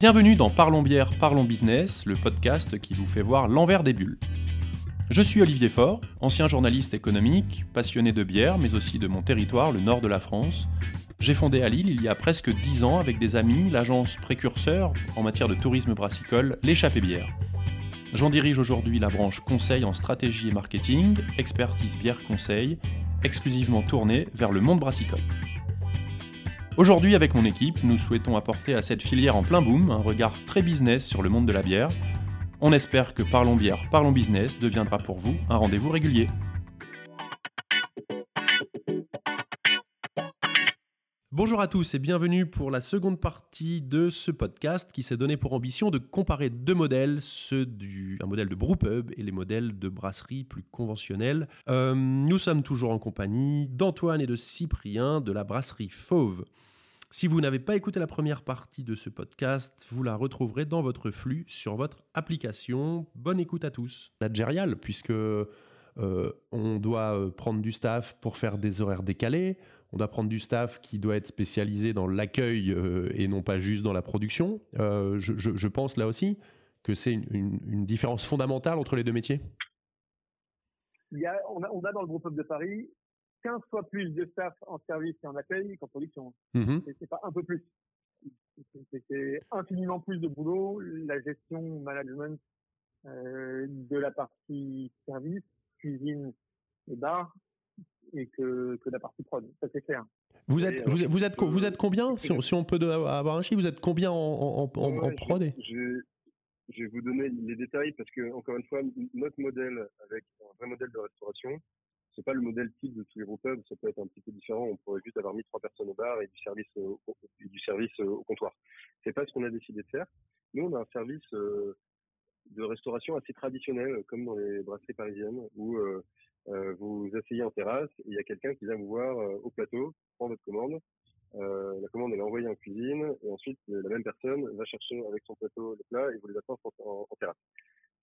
Bienvenue dans Parlons bière, parlons business, le podcast qui vous fait voir l'envers des bulles. Je suis Olivier Faure, ancien journaliste économique, passionné de bière, mais aussi de mon territoire, le nord de la France. J'ai fondé à Lille il y a presque 10 ans avec des amis l'agence précurseur en matière de tourisme brassicole, l'échappée bière. J'en dirige aujourd'hui la branche conseil en stratégie et marketing, expertise bière conseil, exclusivement tournée vers le monde brassicole. Aujourd'hui, avec mon équipe, nous souhaitons apporter à cette filière en plein boom un regard très business sur le monde de la bière. On espère que Parlons Bière, Parlons Business deviendra pour vous un rendez-vous régulier. Bonjour à tous et bienvenue pour la seconde partie de ce podcast qui s'est donné pour ambition de comparer deux modèles, ceux du un modèle de brewpub et les modèles de brasserie plus conventionnels. Euh, nous sommes toujours en compagnie d'Antoine et de Cyprien de la brasserie Fauve. Si vous n'avez pas écouté la première partie de ce podcast, vous la retrouverez dans votre flux sur votre application. Bonne écoute à tous. Nagérial, puisque euh, on doit euh, prendre du staff pour faire des horaires décalés, on doit prendre du staff qui doit être spécialisé dans l'accueil euh, et non pas juste dans la production. Je, je, je, pense là aussi que c'est une, une, une, différence fondamentale entre les deux métiers. Il y a, on, a, on a dans le groupe Up de Paris 15 fois plus de staff en service et en accueil qu'en production. Mmh. C'est pas un peu plus. C'est infiniment plus de boulot, la gestion, management euh, de la partie service, cuisine et bar, et que, que la partie prod. Ça c'est clair. Vous êtes, vous, vous, êtes, vous êtes combien, si on, si on, peut avoir un chiffre, vous êtes combien en, en, en, ouais, en prod je, je, je, vais vous donner les détails parce que, encore une fois, notre modèle avec un vrai modèle de restauration, c'est pas le modèle type de tous les groupes ça peut être un petit peu différent. On pourrait juste avoir mis trois personnes au bar et du service au, et du service au comptoir. C'est pas ce qu'on a décidé de faire. Nous, on a un service euh, de restauration assez traditionnel, comme dans les brasseries parisiennes, où euh, euh, vous asseyez en terrasse et il y a quelqu'un qui vient vous voir au plateau, prend votre commande. la commande elle est envoyée en cuisine et ensuite la même personne va chercher avec son plateau le plat et vous les attend en, terrasse.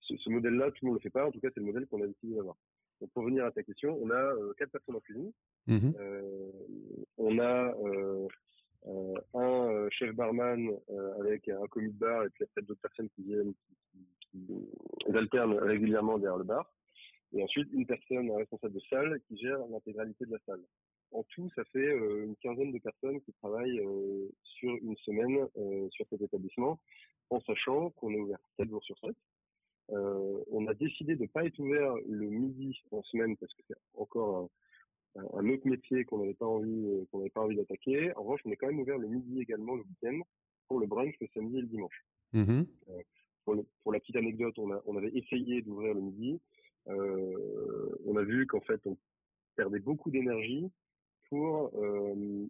Ce, modèle-là, tout le monde le fait pas. En tout cas, c'est le modèle qu'on a décidé d'avoir. Donc pour venir à ta question, on a euh, quatre personnes en cuisine. Mmh. Euh, on a euh, un chef barman avec un commis de bar et puis après d'autres personnes qui viennent, qui, qui, qui alternent régulièrement derrière le bar. Et ensuite une personne responsable de salle qui gère l'intégralité de la salle. En tout, ça fait euh, une quinzaine de personnes qui travaillent sur une semaine sur cet établissement, en sachant qu'on est ouvert 7 jours sur 7. Euh, on a décidé de ne pas être ouvert le midi en semaine parce que c'est encore un, un, autre métier qu'on n'avait pas envie euh, qu'on n'avait pas envie d'attaquer. En revanche, on est quand même ouvert le midi également le week-end pour le brunch le samedi et le dimanche. Mmh. Euh, pour, le, pour, la petite anecdote, on, a, on avait essayé d'ouvrir le midi. Euh, on a vu qu'en fait, on perdait beaucoup d'énergie pour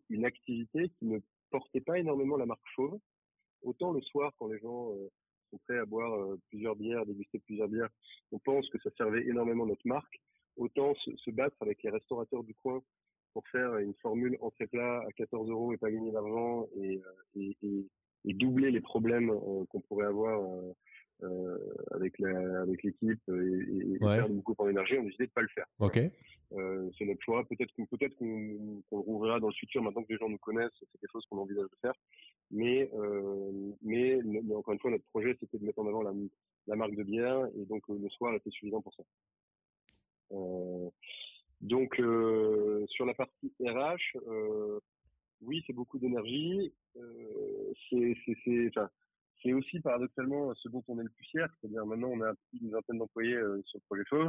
une activité qui ne portait pas énormément la marque chauve. Autant le soir, quand les gens sont prêts à boire euh, plusieurs bières, déguster plusieurs bières, on pense que ça servait énormément notre marque. Autant se, battre avec les restaurateurs du coin pour faire une formule entrée plat à 14 euros et pas gagner d'argent et, et, doubler les problèmes euh, qu'on pourrait avoir euh, euh avec la, avec l'équipe et, et ouais. perdre beaucoup en énergie, on a décidé de pas le faire. Ok. Euh, c'est notre choix. Peut-être qu'on peut-être qu'on qu rouvrira dans le futur maintenant que les gens nous connaissent. C'est quelque chose qu'on envisage de faire. Mais, euh, mais, mais, encore une fois, notre projet c'était de mettre en avant la, la marque de bière et donc euh, le soir était suffisant pour ça. Euh, donc euh, sur la partie RH, oui, c'est beaucoup d'énergie. c'est c'est enfin c'est aussi paradoxalement ce dont on est le plus fier, c'est-à-dire maintenant on a plus d'une vingtaine d'employés euh, sur le projet feu,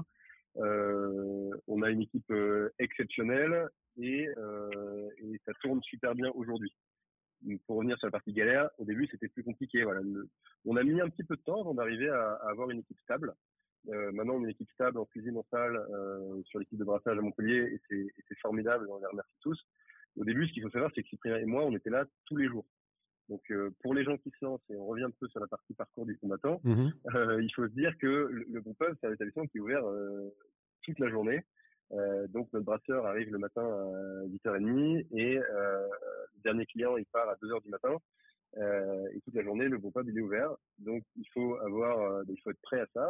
euh, on a une équipe euh, exceptionnelle et, et, ça tourne super bien aujourd'hui. Pour revenir sur la partie galère, au début c'était plus compliqué. Voilà, on a mis un petit peu de temps avant d'arriver à, avoir une équipe stable. Euh, maintenant, on est une équipe stable en cuisine, en euh, sur l'équipe de brassage à Montpellier, et c'est formidable, on les remercie tous. Au début, ce qu'il faut savoir, c'est que Cyprien et moi, on était là tous les jours. Donc, euh, pour les gens qui se lancent, et on revient un peu sur la partie parcours du combattant, mmh. euh, il faut se dire que le, le groupe c'est un établissement qui est ouvert euh, toute la journée. Donc, notre brasseur arrive le matin à 8h30 et le dernier client, il part à 2h du matin. et toute la journée, le groupe il est ouvert. Donc, il faut avoir, il faut être prêt à ça.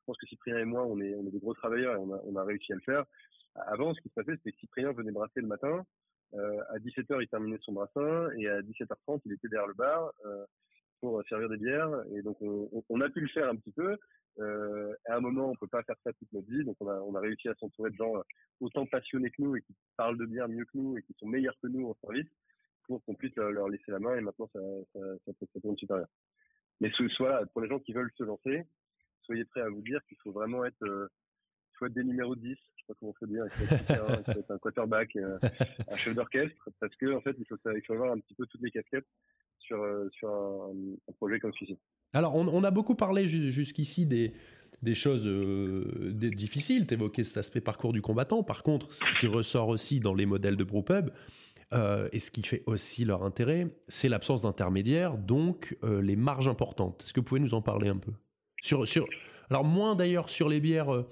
Je pense que Cyprien et moi, on est, on est des gros travailleurs et on a, on a réussi à le faire. Avant, ce qui se passait, c'était que Cyprien venait brasser le matin, à 17h, il terminait son brassin et à 17h30, il était derrière le bar. Euh, pour servir des bières. Et donc, on, a pu le faire un petit peu. Euh, à un moment, on peut pas faire ça toute notre vie. Donc, on a, réussi à s'entourer de gens autant passionnés que nous et qui parlent de bière mieux que nous et qui sont meilleurs que nous en service pour qu'on puisse leur laisser la main. Et maintenant, ça, ça, ça, ça tourne super bien. Mais soit pour les gens qui veulent se lancer, soyez prêts à vous dire qu'il faut vraiment être, euh, des numéros 10, je sais pas comment faut dire, il faut être, un quarterback, euh, un chef d'orchestre, parce que en fait, il faut, il faut avoir un petit peu toutes les casquettes sur, euh, sur un, projet comme celui-ci. Alors, on, a beaucoup parlé jusqu'ici des, des choses des difficiles. Tu cet aspect parcours du combattant. Par contre, ce qui ressort aussi dans les modèles de brewpub, euh, et ce qui fait aussi leur intérêt, c'est l'absence d'intermédiaires, donc les marges importantes. Est-ce que vous pouvez nous en parler un peu? Sur, sur, Alors, moins d'ailleurs sur les bières euh,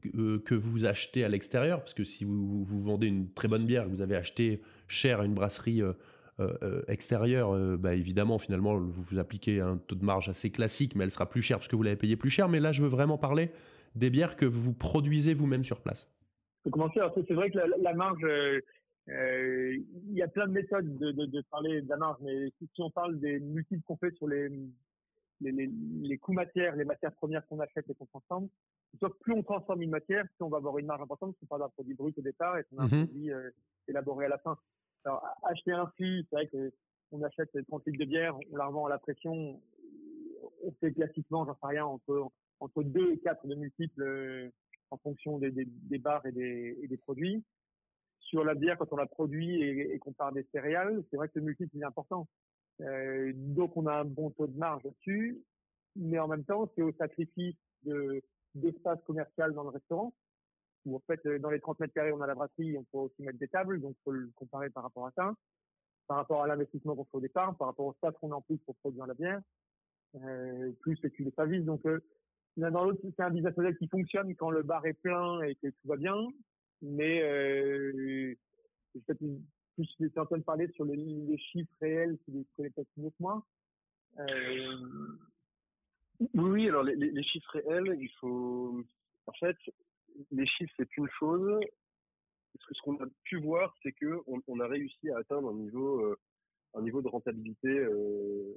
que vous achetez à l'extérieur, parce que si vous, vendez une très bonne bière que vous avez acheté cher à une brasserie euh, euh, extérieure, bah évidemment, finalement, vous, appliquez un taux de marge assez classique, mais elle sera plus chère parce que vous l'avez payé plus cher. Mais là, je veux vraiment parler des bières que vous produisez vous-même sur place. commencer. C'est vrai que la, marge, il y a plein de méthodes de, parler de la marge, mais si, on parle des multiples qu'on fait sur les, les coûts matières, les matières premières qu'on achète et qu'on transforme, plus on transforme une matière, plus on va avoir une marge importante, parce qu'on parle d'un produit brut au départ et qu'on a un mhm. produit euh, élaboré à la fin. Alors, acheter un fût, c'est vrai que on achète 30 litres de bière, on la revend à la pression, on fait classiquement, j'en sais rien, entre, entre 2 et 4 de multiples euh, en fonction des, des, des bars et des, et des produits. Sur la bière, quand on la produit et, et qu'on part des céréales, c'est vrai que le multiple est important. Euh, donc on a un bon taux de marge dessus, mais en même temps, c'est au sacrifice de d'espace commercial dans le restaurant. Où en fait, euh, dans les 30 mètres carrés, on a la brasserie, on peut aussi mettre des tables, donc faut le comparer par rapport à ça, par rapport à l'investissement qu'on fait au départ, par rapport au staff qu'on a en plus pour produire la bière, euh, plus les culs de Donc euh, l'un dans l'autre, c'est un business model qui fonctionne quand le bar est plein et que tout va bien, mais euh, je vais plus laisser Antoine parler sur les, chiffres réels les connaît peut-être mieux que moi. Euh, oui, alors les, chiffres réels, il faut. En fait, les chiffres c'est une chose. Ce qu'on a pu voir, c'est que on, a réussi à atteindre un niveau, euh, un niveau de rentabilité euh,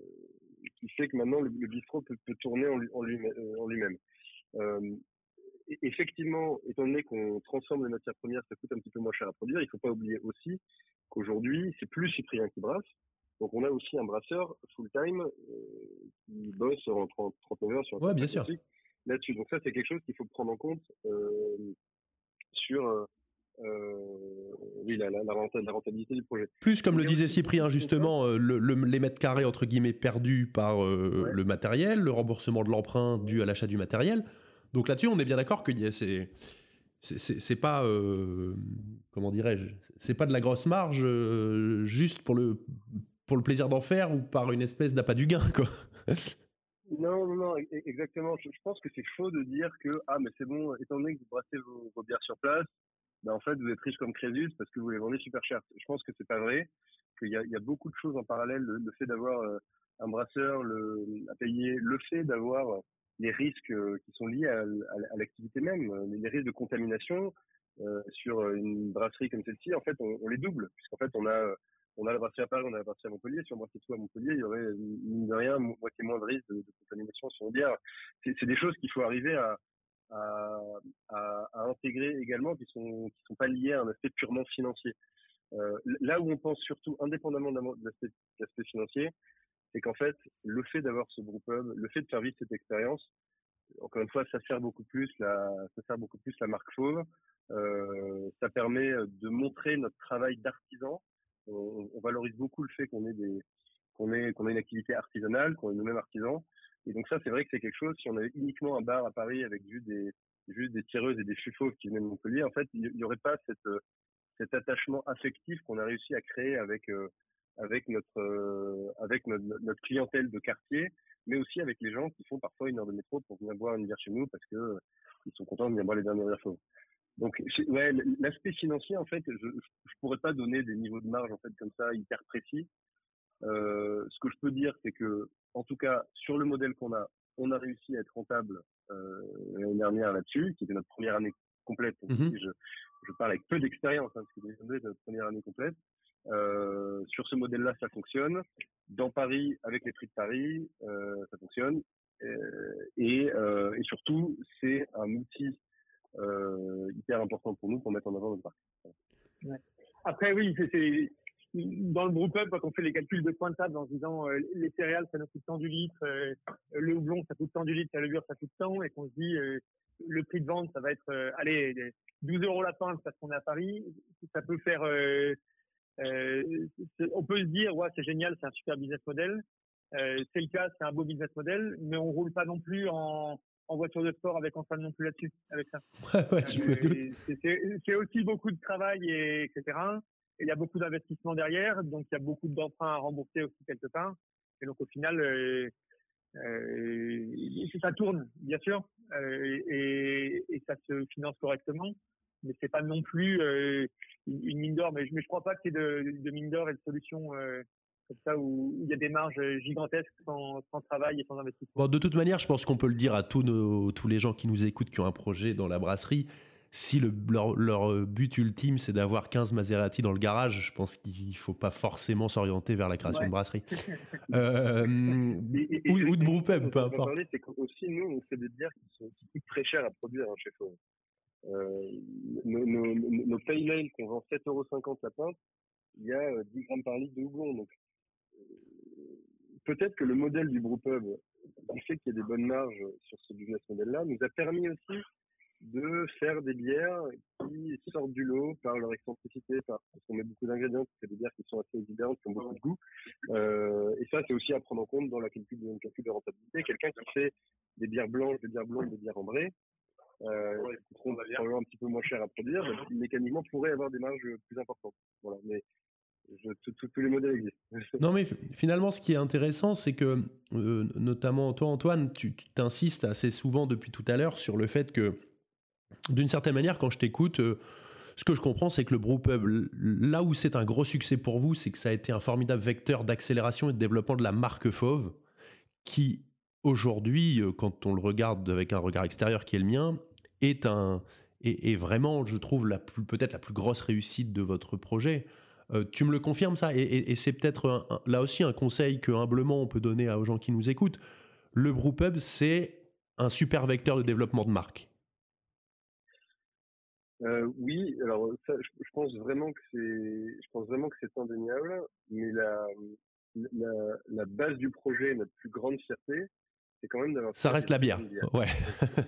qui fait que maintenant le, bistrot peut, tourner en, en lui-même. Euh, effectivement, étant donné qu'on transforme les matières premières, ça coûte un petit peu moins cher à produire. Il ne faut pas oublier aussi qu'aujourd'hui, c'est plus Cyprien qui brasse. Donc on a aussi un brasseur full-time euh, qui bosse en 30, 39 heures sur un ouais, bien sûr. là-dessus. Donc ça, c'est quelque chose qu'il faut prendre en compte euh, sur euh, oui, la, la, la, rentabilité du projet. Plus, comme le disait Cyprien, justement, le, les mètres carrés, entre guillemets, perdus par le matériel, le remboursement de l'emprunt dû à l'achat du matériel. Donc là-dessus, on est bien d'accord que c'est c'est pas comment dirais-je c'est pas de la grosse marge juste pour le pour le plaisir d'en faire ou par une espèce d'appât du gain, quoi. Non, non, non, exactement. Je, pense que c'est faux de dire que, ah, mais c'est bon, étant donné que vous brassez vos, bières sur place, ben, en fait, vous êtes riche comme Crésus parce que vous les vendez super cher. Je pense que c'est pas vrai, qu'il y a, beaucoup de choses en parallèle. Le, fait d'avoir euh, un brasseur, le, à payer, le fait d'avoir les risques euh, qui sont liés à, l'activité même, les risques de contamination euh, sur une brasserie comme celle-ci, en fait, on, on les double, puisqu'en fait, on a on a la brasserie à Paris, on a la brasserie à Montpellier. Si on brassait tout à Montpellier, il y aurait, mine de rien, moitié moins de risque de, contamination sur les bières. C'est des choses qu'il faut arriver à, à, à, à, intégrer également, qui sont, qui sont pas liées à un aspect purement financier. Euh, là où on pense surtout, indépendamment de l'aspect financier, c'est qu'en fait, le fait d'avoir ce groupe le fait de faire vivre cette expérience, encore une fois, ça sert beaucoup plus la, ça sert beaucoup plus la marque Fauve. Euh, ça permet de montrer notre travail d'artisan, on, valorise beaucoup le fait qu'on ait des qu'on qu'on ait une activité artisanale, qu'on est nous-mêmes artisans. Et donc ça, c'est vrai que c'est quelque chose. Si on avait uniquement un bar à Paris avec juste des juste des tireuses et des fufaux qui venaient de Montpellier, en fait, il n'y aurait pas cette cet attachement affectif qu'on a réussi à créer avec euh, avec notre euh, avec notre, clientèle de quartier, mais aussi avec les gens qui font parfois une heure de métro pour venir boire une bière chez nous parce que euh, ils sont contents de venir boire les dernières bières donc, ouais, l'aspect financier, en fait, je, je pourrais pas donner des niveaux de marge en fait comme ça hyper précis. Euh, ce que je peux dire, c'est que, en tout cas, sur le modèle qu'on a, on a réussi à être rentable euh, l'année dernière là-dessus, qui était notre première année complète. Mm-hmm. je, je, parle avec peu d'expérience, hein, parce que c'était notre première année complète. Euh, sur ce modèle-là, ça fonctionne. dans Paris, avec les prix de Paris, ça fonctionne. Et, et, surtout, c'est un outil hyper important pour nous pour mettre en avant notre parc. Après, oui, c'est dans le groupe up, quand on fait les calculs de points de table en se disant euh, les céréales, ça nous coûte tant du litre, euh, le houblon, ça coûte tant du litre, la levure, ça coûte tant, et qu'on se dit euh, le prix de vente, ça va être, allez, 12 euros la pinte parce qu'on est à Paris, ça peut faire, on peut se dire, ouais, c'est génial, c'est un super business model. c'est le cas, c'est un beau business model, mais on roule pas non plus en, en voiture de sport avec Antoine non plus là-dessus, avec ça. ouais, c'est aussi beaucoup de travail et etc il y a beaucoup d'investissements derrière, donc il y a beaucoup d'emprunts à rembourser aussi quelque part. Et donc au final, euh, euh, ça tourne, bien sûr, euh, et, ça se finance correctement, mais c'est pas non plus une mine d'or. Mais, je ne crois pas y ait de, de mine d'or et de solutions comme ça où il y a des marges gigantesques sans, travail et sans investissement. Bon, de toute manière, je pense qu'on peut le dire à tous, nos, tous les gens qui nous écoutent, qui ont un projet dans la brasserie si leur, but ultime c'est d'avoir 15 Maserati dans le garage, je pense qu'il ne faut pas forcément s'orienter vers la création de brasserie. euh, ou, de brewpub, peu importe. C'est aussi nous, on fait des bières qui, sont, coûtent très cher à produire hein, chez Faux. Euh, nos, nos, nos pale qu'on vend 7,50€ la pinte, il y a 10 euh, grammes par litre de houblon. Donc, euh, peut-être que le modèle du brewpub, le fait qu'il y ait des bonnes marges sur ce business model-là, nous a permis aussi de faire des bières qui sortent du lot par leur excentricité, parce qu'on met beaucoup d'ingrédients, c'est des bières qui sont assez évidentes, qui ont beaucoup de goût. Euh, et ça, c'est aussi à prendre en compte dans la calcul de, rentabilité. Quelqu'un qui fait des bières blanches, des bières blondes, des bières ambrées, euh, qui seront probablement un petit peu moins cher à produire, mécaniquement pourrait avoir des marges plus importantes. Voilà. Mais tous les modèles existent. non, mais finalement, ce qui est intéressant, c'est que, euh, notamment toi, Antoine, tu t'insistes assez souvent depuis tout à l'heure sur le fait que d'une certaine manière, quand je t'écoute, euh, ce que je comprends, c'est que le brewpub, là où c'est un gros succès pour vous, c'est que ça a été un formidable vecteur d'accélération et de développement de la marque Fauve, qui aujourd'hui, euh, quand on le regarde avec un regard extérieur qui est le mien, est un est, vraiment, je trouve, peut-être la plus grosse réussite de votre projet. Euh, tu me le confirmes ça? Et, c'est peut-être là aussi un conseil que humblement on peut donner aux gens qui nous écoutent. Le brewpub, c'est un super vecteur de développement de marque. Euh, oui, alors ça, je, pense vraiment que c'est, je pense vraiment que c'est indéniable, mais la, la, la, base du projet, notre plus grande fierté, c'est quand même d'avoir. Ça reste la bière. Ouais.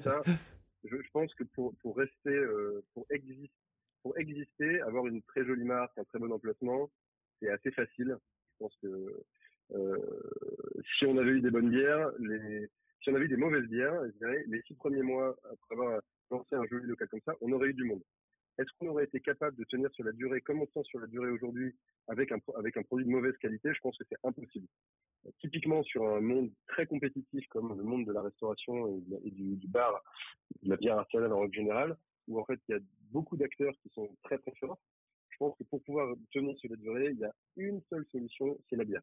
ça, je, je, pense que pour, pour rester, euh, pour exister, pour exister, avoir une très jolie marque, un très bon emplacement, c'est assez facile. Je pense que euh, si on avait eu des bonnes bières, si on avait eu des mauvaises bières, les six premiers mois après avoir lancer un joli local comme ça, on aurait eu du monde. Est-ce qu'on aurait été capable de tenir sur la durée comme on tient sur la durée aujourd'hui avec un, produit de mauvaise qualité? Je pense que c'est impossible. Typiquement sur un monde très compétitif comme le monde de la restauration et, du, bar, de la bière artisanale en règle générale, où en fait il y a beaucoup d'acteurs qui sont très très forts, je pense que pour pouvoir tenir sur la durée, il y a une seule solution, c'est la bière.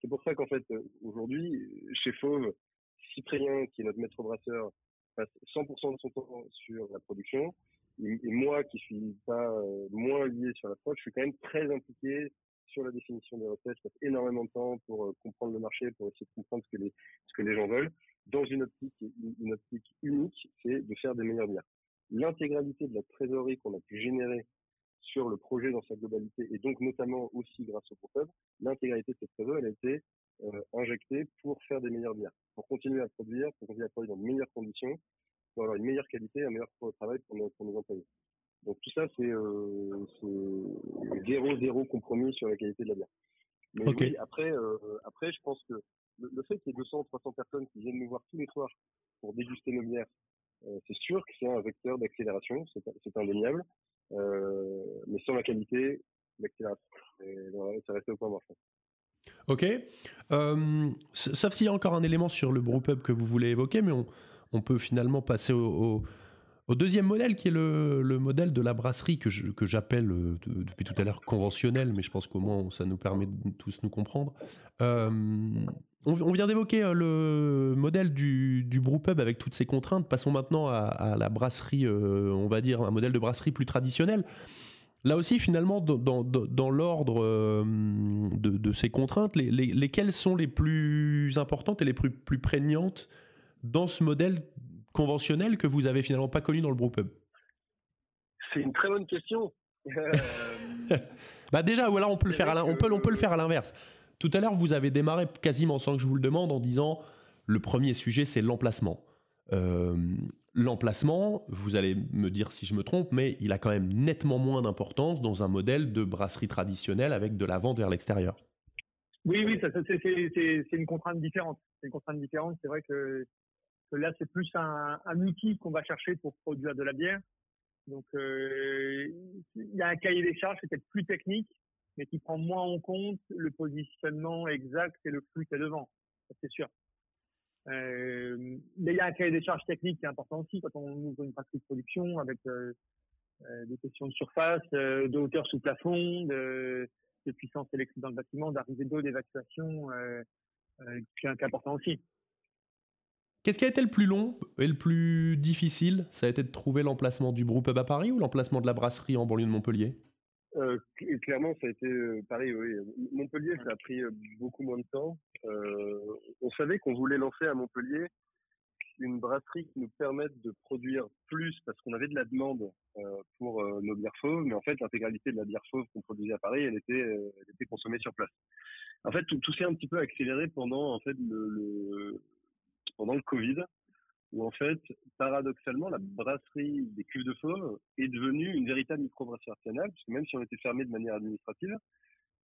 C'est pour ça qu'en fait aujourd'hui, chez Fauve, Cyprien, qui est notre maître brasseur, passe 100% de son temps sur la production. Et, moi, qui suis pas euh, moins lié sur la prod, je suis quand même très impliqué sur la définition des recettes. Je passe énormément de temps pour euh, comprendre le marché, pour essayer de comprendre ce que les, ce que les gens veulent. Dans une optique, une optique unique, c'est de faire des meilleures bières. L'intégralité de la trésorerie qu'on a pu générer sur le projet dans sa globalité, et donc notamment aussi grâce au ProPub, l'intégralité de cette trésorerie, elle a été euh, injectée pour faire des meilleures bières, pour continuer à produire, pour continuer à produire dans de meilleures conditions, pour avoir une meilleure qualité, un meilleur travail pour nos, pour nos employés. Donc tout ça, c'est euh, zéro, zéro compromis sur la qualité de la bière. Mais oui, après, euh, après, je pense que le, fait qu'il y ait 200, 300 personnes qui viennent nous voir tous les soirs pour déguster nos bières, c'est sûr que c'est un vecteur d'accélération, c'est indéniable. Euh, mais sans la qualité, l'accélération, ça reste au point mort. Ok. Euh, sauf s'il y a encore un élément sur le brewpub que vous voulez évoquer, mais on, peut finalement passer au, deuxième modèle, qui est le, le, modèle de la brasserie que, j'appelle euh, depuis tout à l'heure conventionnel, mais je pense qu'au moins ça nous permet de tous nous comprendre. Euh, on, vient d'évoquer euh, le modèle du, du brewpub avec toutes ses contraintes. Passons maintenant à, à la brasserie, on va dire un modèle de brasserie plus traditionnel. Là aussi, finalement, dans, l'ordre euh, de, ces contraintes, lesquelles sont les plus importantes et les plus, plus prégnantes dans ce modèle conventionnel que vous avez finalement pas connu dans le brewpub? C'est une très bonne question. bah déjà, voilà, on peut le faire à on peut, on peut le faire à l'inverse. Tout à l'heure, vous avez démarré quasiment sans que je vous le demande en disant le premier sujet, c'est l'emplacement. Euh, l'emplacement, vous allez me dire si je me trompe, mais il a quand même nettement moins d'importance dans un modèle de brasserie traditionnelle avec de la vente vers l'extérieur. Oui, oui, c'est une contrainte différente. C'est une contrainte différente. C'est vrai que, là, c'est plus un, outil qu'on va chercher pour produire de la bière. Donc, euh, il y a un cahier des charges, c'est peut-être plus technique, mais qui prend moins en compte le positionnement exact et le flux qu'il y a devant. C'est sûr. Euh, mais il y a un cahier des charges techniques qui est important aussi quand on ouvre une pratique de production avec euh, euh, des questions de surface, de hauteur sous plafond, de, puissance électrique dans le bâtiment, d'arrivée d'eau, d'évacuation, qui est important aussi. Qu'est-ce qui a été le plus long et le plus difficile? Ça a été de trouver l'emplacement du Brewpub à Paris ou l'emplacement de la brasserie en banlieue de Montpellier? Euh, clairement, ça a été euh, pareil. Oui. Montpellier, ça a pris euh, beaucoup moins de temps. on savait qu'on voulait lancer à Montpellier une brasserie qui nous permette de produire plus parce qu'on avait de la demande pour nos bières fauves, mais en fait, l'intégralité de la bière fauve qu'on produisait à Paris, elle était, elle était consommée sur place. En fait, tout, tout s'est un petit peu accéléré pendant en fait le, le pendant le Covid où en fait, paradoxalement, la brasserie des cuves de fauve est devenue une véritable microbrasserie artisanale, puisque même si on était fermé de manière administrative,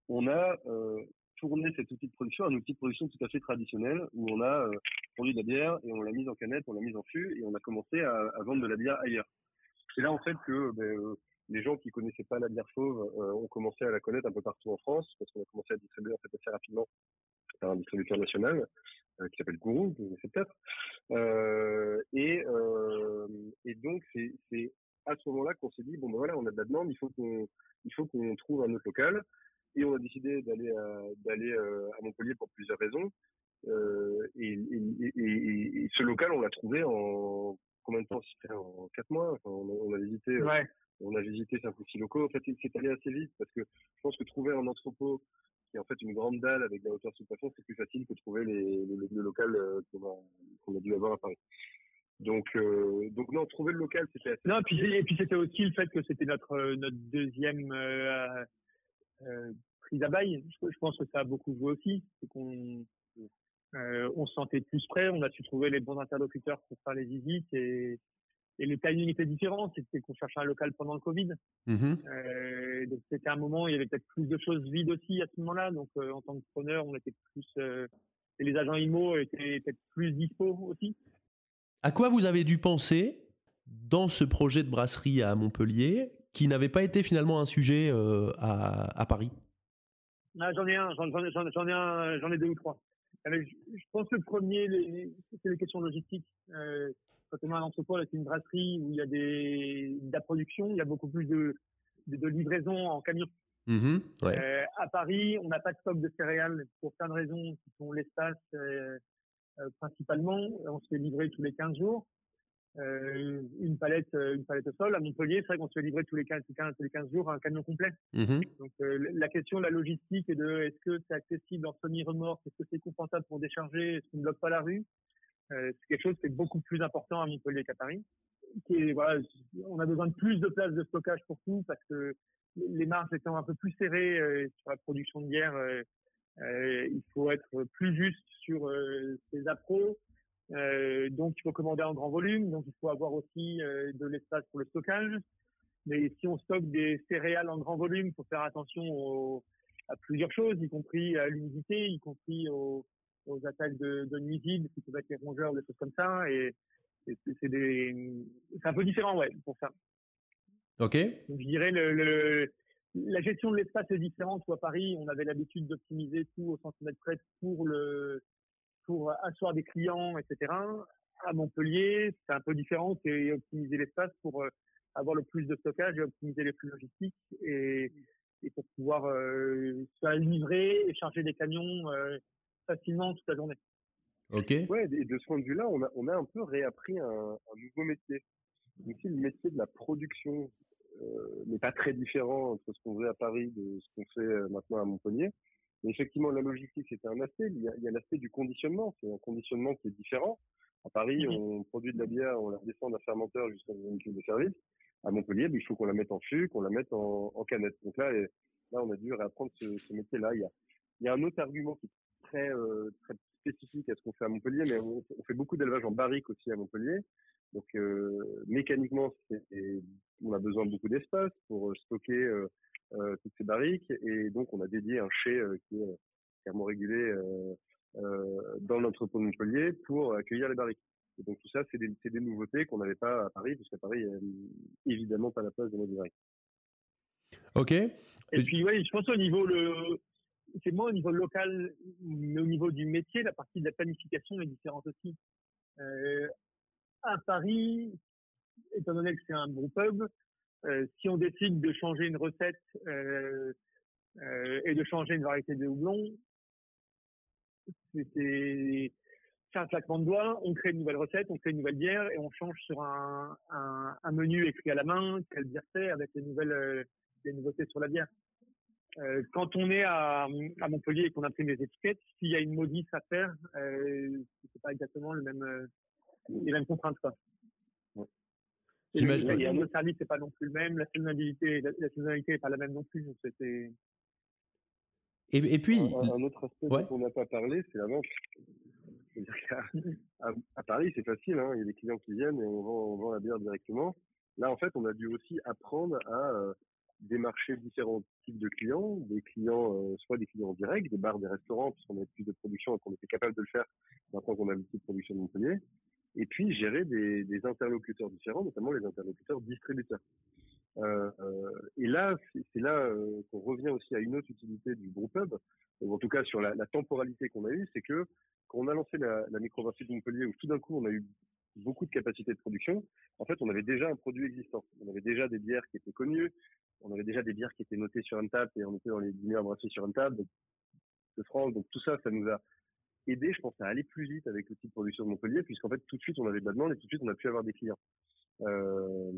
on a euh, tourné cet outil de production, un outil de production tout à fait traditionnel, où on a euh, produit de la bière et on l'a mise en canette, on l'a mise en fût et on a commencé à, vendre de la bière ailleurs. C'est là en fait que ben, euh, les gens qui connaissaient pas la bière fauve ont commencé à la connaître un peu partout en France, parce qu'on a commencé à distribuer en fait assez rapidement par un distributeur national. Euh, qui s'appelle Gourou, vous connaissez peut-être. Euh, et, euh, et donc c'est c'est à ce moment-là qu'on s'est dit bon ben voilà on a de la demande, il faut qu'on il faut qu'on trouve un autre local. Et on a décidé d'aller à, d'aller à Montpellier pour plusieurs raisons. Euh, et, et, et, et, ce local, on l'a trouvé en combien de temps en quatre mois. Enfin, on, a, on, a, visité, ouais. on a visité cinq ou six locaux. En fait, c'est allé assez vite parce que je pense que trouver un entrepôt qui est en fait une grande dalle avec la hauteur sous plafond, c'est plus facile que de trouver les, le local euh, qu'on a, dû avoir à Paris. Donc, euh, donc non, trouver le local, c'était assez. Non, puis, et puis c'était aussi le fait que c'était notre euh, notre deuxième euh, euh, prise à bail. Je, pense que ça a beaucoup joué aussi, c'est qu'on on se sentait plus prêt, on a su trouver les bons interlocuteurs pour faire les visites et et les timings étaient différents. C'était qu'on cherchait un local pendant le Covid. Mm-hmm. Euh, donc c'était un moment où il y avait peut-être plus de choses vides aussi à ce moment-là. Donc euh, en tant que preneur, on était plus euh, et les agents IMO étaient peut-être plus dispo aussi. À quoi vous avez dû penser dans ce projet de brasserie à Montpellier qui n'avait pas été finalement un sujet à, à, Paris? Ah, J'en ai un, j'en ai un, j'en ai deux ou trois. Je, pense que le premier, c'est les questions logistiques. Quand on a un entrepôt avec une brasserie où il y a des, de la production, il y a beaucoup plus de, de, livraison en camion. Mm-hmm, euh, à Paris, on n'a pas de stock de céréales pour plein de raisons qui sont l'espace euh, euh, principalement. On se fait livrer tous les 15 jours. Une palette une palette au sol à Montpellier c'est vrai qu'on se fait livrer tous les 15, tous les 15 jours un camion complet mm-hmm. donc la question de la logistique et de est-ce que c'est accessible en semi-remorque? Est-ce que c'est confortable pour décharger? Est-ce qu'on ne bloque pas la rue? Euh, c'est quelque chose qui est beaucoup plus important à Montpellier qu'à Paris. On a besoin de plus de places de stockage pour tout parce que les marges étant un peu plus serrées euh, sur la production de bière, euh il faut être plus juste sur ses appros. donc il faut commander en grand volume, donc il faut avoir aussi de l'espace pour le stockage. Mais si on stocke des céréales en grand volume, il faut faire attention à plusieurs choses, y compris à l'humidité, y compris au, aux attaques de, de nuisibles qui peuvent être les rongeurs, des choses comme ça. Et, c'est des, c'est un peu différent, ouais, pour ça. Ok. Donc, je dirais le, le la gestion de l'espace est différente. Ou à Paris, on avait l'habitude d'optimiser tout au centimètre près pour le, pour asseoir des clients, etc. À Montpellier, c'est un peu différent. C'est optimiser l'espace pour euh, avoir le plus de stockage et optimiser les flux logistiques et, et pour pouvoir euh, livrer et charger des camions euh, facilement toute la journée. Ok. Ouais, et de ce point de vue-là, on a, on a un peu réappris un, un nouveau métier. Aussi le métier de la production. n'est pas très différent entre ce qu'on faisait à Paris de ce qu'on fait maintenant à Montpellier. Mais effectivement, la logistique, c'était un aspect. Il y a, l'aspect du conditionnement. C'est un conditionnement qui est différent. À Paris, on produit de la bière, on la descend d'un fermenteur jusqu'à une véhicule de service. À Montpellier, ben, il faut qu'on la mette en fût, qu'on la mette en, en canette. Donc là, là, on a dû réapprendre ce, ce métier-là. Il y a, il y a un autre argument qui est très, euh, très spécifique à ce qu'on fait à Montpellier, mais on, fait beaucoup d'élevage en barrique aussi à Montpellier. Donc euh, mécaniquement, on a besoin de beaucoup d'espace pour stocker euh, euh, toutes ces barriques, et donc on a dédié un chai qui est clairement régulé dans l'entrepôt de Montpellier pour accueillir les barriques. Et donc tout ça, c'est des, des, nouveautés qu'on n'avait pas à Paris, parce qu'à Paris, il n'y a évidemment pas la place de nos barriques. Ok. Et puis oui, je pense au niveau le c'est moins au niveau local, mais au niveau du métier, la partie de la planification est différente aussi. Euh, à Paris, étant donné que c'est un bon pub, euh, si on décide de changer une recette euh, et de changer une variété de houblon, c'est un claquement de doigts, on crée une nouvelle recette, on crée une nouvelle bière et on change sur un, menu écrit à la main, quelle bière c'est, avec les nouvelles les nouveautés sur la bière. Euh, quand on est à, à Montpellier et qu'on imprime des étiquettes, s'il y a une modif à faire, euh, c'est pas exactement le même, euh, les mêmes contraintes. Quoi. J'imagine. Le, le service n'est pas non plus le même, la saisonnalité, la, saisonnalité n'est pas la même non plus. Donc et, et, puis. Un, autre aspect dont on n'a pas parlé, c'est la vente. À, à, Paris, c'est facile, hein. il y a des clients qui viennent et on vend, on vend la bière directement. Là, en fait, on a dû aussi apprendre à euh, démarcher différents types de clients, des clients, euh, soit des clients directs, des bars, des restaurants, puisqu'on avait plus de production et qu'on était capable de le faire maintenant qu'on a l'outil de production de Montpellier. Et puis gérer des, interlocuteurs différents, notamment les interlocuteurs distributeurs. Euh, euh, et là, c'est là qu'on revient aussi à une autre utilité du groupe hub, ou en tout cas sur la, temporalité qu'on a eue, c'est que quand on a lancé la, la microbrasserie de Montpellier, où tout d'un coup on a eu beaucoup de capacité de production, en fait, on avait déjà un produit existant. On avait déjà des bières qui étaient connues, on avait déjà des bières qui étaient notées sur une table et on était dans les meilleures brasseries sur une table de France. Donc tout ça, ça nous a aidé, je pense, à aller plus vite avec le type de production de Montpellier, puisqu'en fait, tout de suite, on avait de la demande et tout de suite, on a pu avoir des clients. Euh,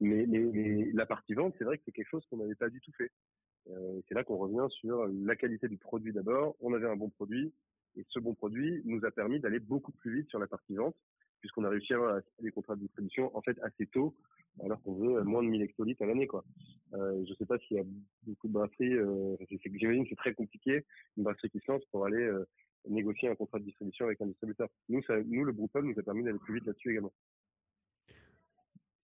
mais, mais, la partie vente, c'est vrai que c'est quelque chose qu'on n'avait pas du tout fait. Euh, c'est là qu'on revient sur la qualité du produit d'abord. On avait un bon produit et ce bon produit nous a permis d'aller beaucoup plus vite sur la partie vente puisqu'on a réussi à avoir des contrats de distribution en fait assez tôt, alors qu'on veut moins de 1000 hectolitres à l'année. quoi. Euh, je sais pas s'il y a beaucoup de brasseries, euh, j'imagine que c'est très compliqué, une brasserie qui se lance pour aller euh, négocier un contrat de distribution avec un distributeur. Nous, le groupe nous a permis d'aller plus vite là-dessus également.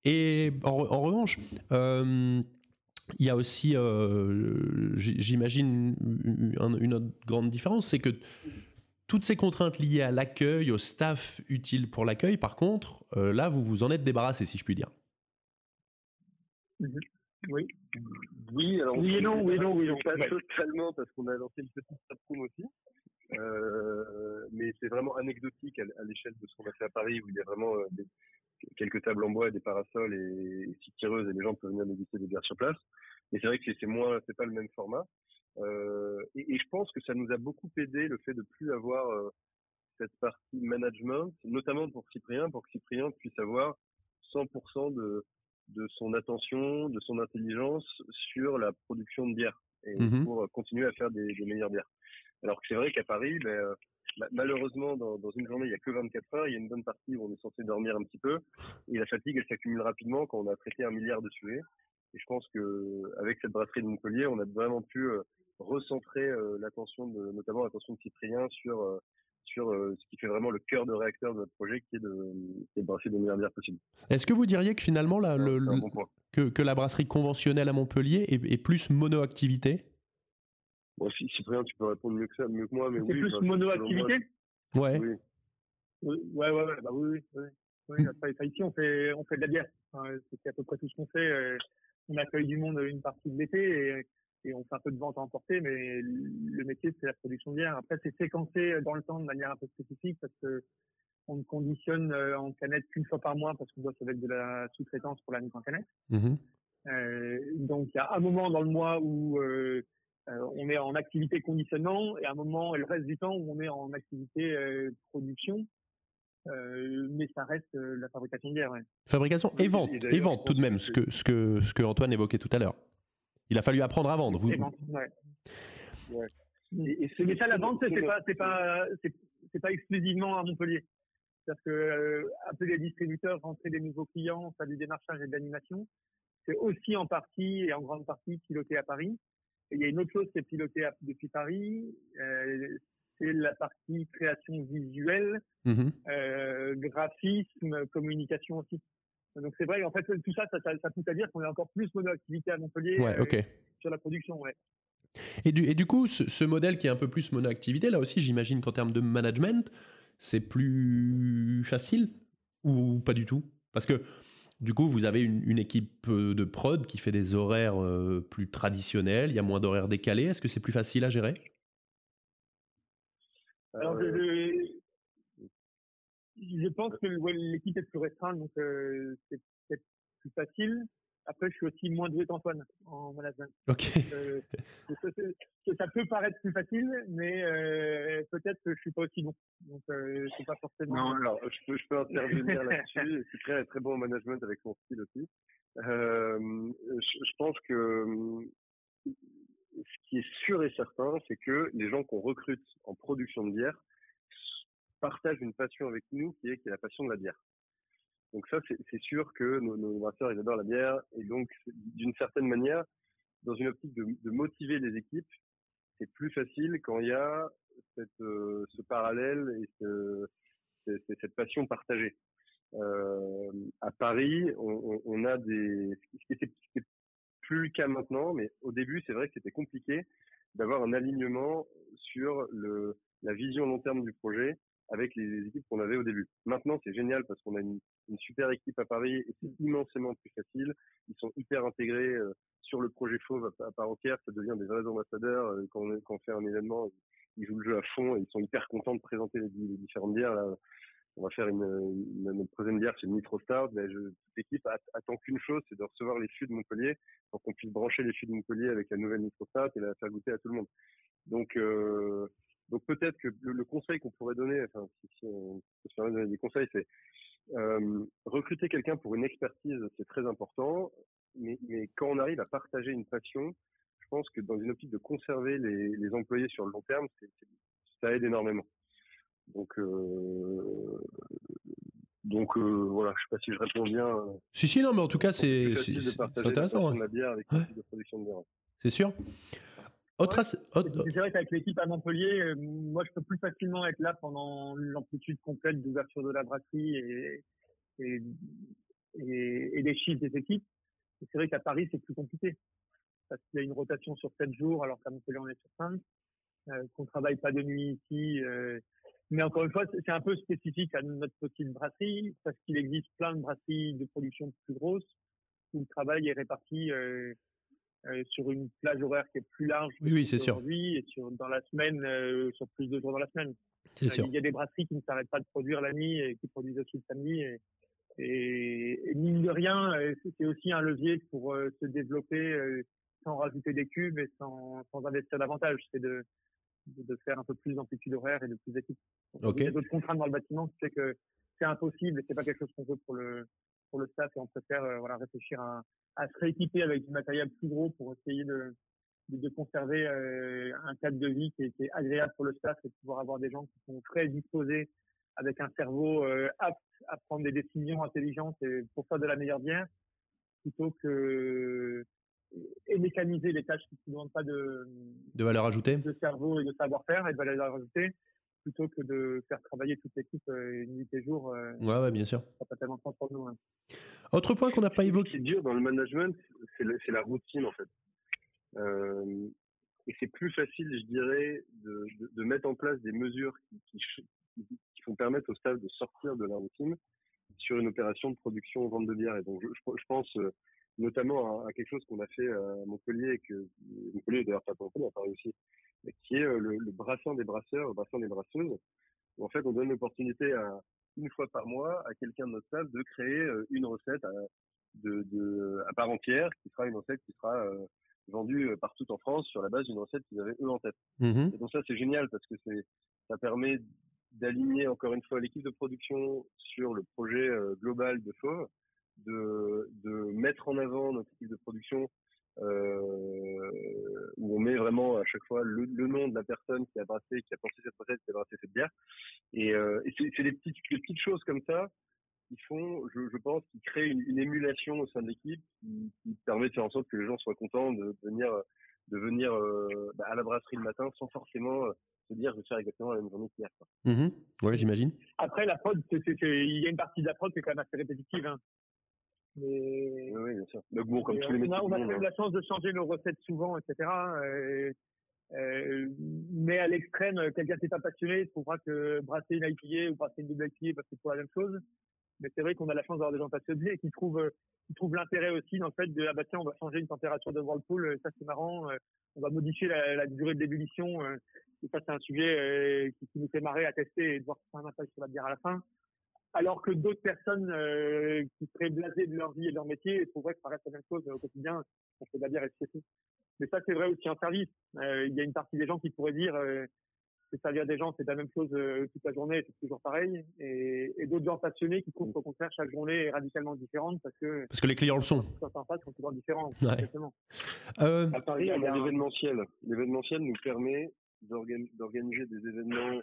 Et en, revanche, euh, il y a aussi, j'imagine, une autre grande différence, c'est que toutes ces contraintes liées à l'accueil, au staff utile pour l'accueil, par contre, euh, là, vous vous en êtes débarrassé, si je puis dire. Mhm. Oui. Oui, alors oui et non, oui et non, oui Pas totalement parce qu'on a lancé une petite room aussi. Euh, mais c'est vraiment anecdotique à, l'échelle de ce qu'on a fait à Paris où il y a vraiment euh, quelques tables en bois, des parasols et, et tireuses et les gens peuvent venir déguster des bières sur place. Mais c'est vrai que c'est moins, c'est pas le même format. Euh, et, et, je pense que ça nous a beaucoup aidé le fait de plus avoir euh, cette partie management, notamment pour Cyprien, pour que Cyprien puisse avoir 100% de, de son attention, de son intelligence sur la production de bière et mmh pour continuer à faire des, des, meilleures bières. Alors que c'est vrai qu'à Paris, ben, euh, malheureusement, dans, dans, une journée, il y a que 24 heures. Il y a une bonne partie où on est censé dormir un petit peu. Et la fatigue, elle s'accumule rapidement quand on a traité un milliard de sujets. Et je pense que avec cette brasserie de Montpellier, on a vraiment pu recentrer euh, l'attention de, notamment l'attention de Cyprien sur euh, sur euh, ce qui fait vraiment le cœur de réacteur de notre projet, qui est de, qui est de brasser de meilleure bière possible. Est-ce que vous diriez que finalement la, le, que, que, la brasserie conventionnelle à Montpellier est, est plus monoactivité? Bon, si, Cyprien, tu peux répondre mieux que ça, mieux que moi, mais c'est plus monoactivité? Ouais. Oui. Ouais, ouais, ouais, bah oui, oui. oui. oui ici, on fait, on fait de la bière. c'est à peu près tout ce qu'on fait. On accueille du monde une partie de l'été et et on fait un peu de vente à emporter, mais le métier, c'est la production de bière. Après, c'est séquencé dans le temps de manière un peu spécifique parce que on ne conditionne euh, en canette qu'une fois par mois parce qu'on doit avec de la sous-traitance pour la mise en canette. Mmh euh, donc, il y a un moment dans le mois où euh, on est en activité conditionnement et un moment, et le reste du temps, où on est en activité production. mais ça reste la fabrication de bière. Fabrication et vente, et, vente tout de même, ce que, ce, que, ce que Antoine évoquait tout à l'heure. Il a fallu apprendre à vendre. Vous... Ouais. Et, mais ça, la vente, c'est pas, c'est pas, c'est pas exclusivement à Montpellier. C'est-à-dire que euh, appeler les distributeurs, rentrer des nouveaux clients, faire du démarchage et de l'animation, c'est aussi en partie et en grande partie piloté à Paris. Et il y a une autre chose qui est pilotée depuis Paris, euh, c'est la partie création visuelle, mm-hmm. euh, graphisme, communication aussi. Donc c'est vrai, en fait, tout ça, ça, ça, pousse à dire qu'on est encore plus monoactivité à Montpellier ouais, sur la production. Ouais. Et du, et du coup, ce, modèle qui est un peu plus monoactivité, là aussi, j'imagine qu'en termes de management, c'est plus facile ou pas du tout? Parce que du coup, vous avez une, équipe euh, de prod qui fait des horaires euh, plus traditionnels, il y a moins d'horaires décalés. Est-ce que c'est plus facile à gérer? Alors, je, je, pense que l'équipe est plus restreinte, donc euh, c'est peut-être plus facile. Après, je suis aussi moins doué qu'Antoine en management. Ok. Euh, ça peut paraître plus facile, mais euh, peut-être que je suis pas aussi bon. Donc, euh, c'est pas forcément. Non, alors je peux, je peux intervenir là-dessus. C'est très, très bon en management avec son style aussi. Euh, je, je, pense que ce qui est sûr et certain, c'est que les gens qu'on recrute en production de bière partagent une passion avec nous, qui est, la passion de la bière. Donc ça, c'est sûr que nos, brasseurs, ils adorent la bière. Et donc, d'une certaine manière, dans une optique de, motiver les équipes, c'est plus facile quand il y a euh, ce parallèle et ce, cette passion partagée. Euh, à Paris, on, a des... Ce qui n'est plus le cas maintenant, mais au début, c'est vrai que c'était compliqué d'avoir un alignement sur la vision long terme du projet avec les équipes qu'on avait au début. Maintenant, c'est génial parce qu'on a une, super équipe à Paris et c'est immensément plus facile. Ils sont hyper intégrés euh, sur le projet Fauve à, part entière. Ça devient des vrais ambassadeurs. Euh, quand, on, fait un événement, ils jouent le jeu à fond et ils sont hyper contents de présenter les, différentes bières. Là, on va faire une, notre troisième bière, c'est Nitro Star. Ben, toute l'équipe attend qu'une chose, c'est de recevoir les fûts de Montpellier pour qu'on puisse brancher les fûts de Montpellier avec la nouvelle Nitro et la faire goûter à tout le monde. Donc, euh, donc peut-être que le, conseil qu'on pourrait donner, enfin, si, on peut se donner des conseils, c'est euh, recruter quelqu'un pour une expertise, c'est très important. Mais, mais, quand on arrive à partager une passion, je pense que dans une optique de conserver les, les employés sur le long terme, ça aide énormément. Donc, euh, donc euh, voilà, je sais pas si je réponds bien. Si si non, mais en tout cas c'est, intéressant. C'est sûr. Autre C'est vrai qu'avec l'équipe à Montpellier, euh, moi, je peux plus facilement être là pendant l'amplitude complète d'ouverture de la brasserie et, et, et, les chiffres des équipes. C'est vrai qu'à Paris, c'est plus compliqué. Parce qu'il y a une rotation sur 7 jours, alors qu'à Montpellier, on est sur 5. Euh, qu'on travaille pas de nuit ici. Euh, mais encore une fois, c'est un peu spécifique à notre petite brasserie, parce qu'il existe plein de brasseries de production plus grosses, où le travail est réparti euh, euh, sur une plage horaire qui est plus large oui, et sur, dans la semaine, euh, sur plus de jours dans la semaine. Euh, sûr. Il y a des brasseries qui ne s'arrêtent pas de produire la nuit et qui produisent aussi le samedi. Et, et, mine de rien, c'est aussi un levier pour se développer sans rajouter des cubes et sans, sans investir davantage. C'est de, de, faire un peu plus d'amplitude horaire et de plus d'équipes. Okay. Il y a d'autres contraintes dans le bâtiment qui fait que c'est impossible et c'est pas quelque chose qu'on veut pour le pour le staff et on préfère voilà réfléchir à, à se rééquiper avec du matériel plus gros pour essayer de, de, conserver euh, un cadre de vie qui est, agréable pour le staff et de pouvoir avoir des gens qui sont très disposés avec un cerveau euh, apte à prendre des décisions intelligentes et pour faire de la meilleure bière plutôt que et mécaniser les tâches qui ne demandent pas de, de valeur ajoutée. de cerveau et de savoir-faire et de valeur ajoutée plutôt que de faire travailler toute l'équipe euh, nuit et jour. Euh, ouais, ouais, bien sûr. Ça pas tellement de pour nous. Hein. Autre point qu'on n'a pas évoqué. Ce qui est dur dans le management, c'est la routine en fait. Euh, et c'est plus facile, je dirais, de, de, de, mettre en place des mesures qui, qui, qui, vont permettre au staff de sortir de la routine sur une opération de production vente de bière. Et donc, je, je pense euh, notamment à, quelque chose qu'on a fait à Montpellier et que Montpellier d'ailleurs pas Montpellier à Paris aussi, qui est euh, le, le brassin des brasseurs, le brassin des brasseuses. Où en fait, on donne l'opportunité à une fois par mois à quelqu'un de notre staff de créer euh, une recette à, de, de, à part entière, qui sera une recette qui sera euh, vendue partout en France sur la base d'une recette qu'ils avaient eux en tête. Mmh et donc ça, c'est génial parce que c'est ça permet d'aligner encore une fois l'équipe de production sur le projet global de Fauve, de, de mettre en avant notre équipe de production euh, où on met vraiment à chaque fois le, le, nom de la personne qui a brassé, qui a pensé cette recette, qui a brassé cette bière. Et, euh, et c'est des petites, des petites choses comme ça qui font, je, je pense, qui créent une, une, émulation au sein de l'équipe, qui, qui, permet de faire en sorte que les gens soient contents de, venir, de venir euh, bah, à la brasserie le matin sans forcément se dire je vais faire exactement la même journée qu'hier. Mmh ouais, j'imagine. Après, la prod, il y a une partie de la prod qui est quand même assez répétitive. Hein. Mais, oui, bien sûr. Mais bon, comme tous les on a, on a eu la chance de changer nos recettes souvent, etc. Euh, euh, mais à l'extrême, quelqu'un qui n'est pas passionné trouvera que brasser une IPA ou brasser une double IPA, parce que c'est la même chose. Mais c'est vrai qu'on a la chance d'avoir des gens passionnés et qui trouvent, qui trouvent l'intérêt aussi dans le fait de, ah bah tiens, on va changer une température de whirlpool, ça c'est marrant, euh, on va modifier la, la durée de l'ébullition, euh, et ça c'est un sujet euh, qui, qui, nous fait marrer à tester et de voir si ça a un impact sur la bière à la fin alors que d'autres personnes euh, qui seraient blasées de leur vie et de leur métier trouveraient que ça reste la même chose au quotidien, on fait de la bière et c'est tout. Mais ça, c'est vrai aussi en service. Euh, il y a une partie des gens qui pourraient dire euh, que servir des gens, c'est la même chose euh, toute la journée, c'est toujours pareil. Et, et d'autres gens passionnés qui trouvent qu'au contraire, chaque journée est radicalement différente parce que... Parce que les clients le sont. Certains face sont toujours différents. Ouais. Euh... À Paris, on a l'événementiel. L'événementiel nous permet d'organiser des événements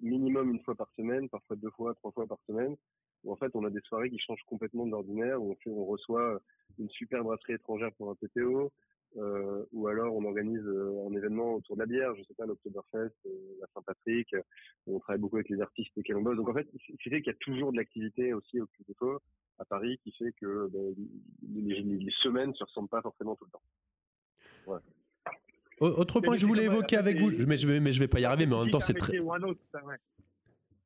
minimum une fois par semaine, parfois deux fois, trois fois par semaine, où en fait on a des soirées qui changent complètement de l'ordinaire, où on, reçoit une super brasserie étrangère pour un PTO, euh, ou alors on organise euh, un événement autour de la bière, je sais pas, l'Octoberfest, euh, la Saint-Patrick, où on travaille beaucoup avec les artistes auxquels on bosse. Donc en fait, c'est fait qu'il y a toujours de l'activité aussi au PTO à Paris qui fait que ben, les, semaines se ressemblent pas forcément tout le temps. Ouais. Autre point que je voulais évoquer avec vous, mais je vais, mais je vais pas y arriver, mais en même temps c'est très.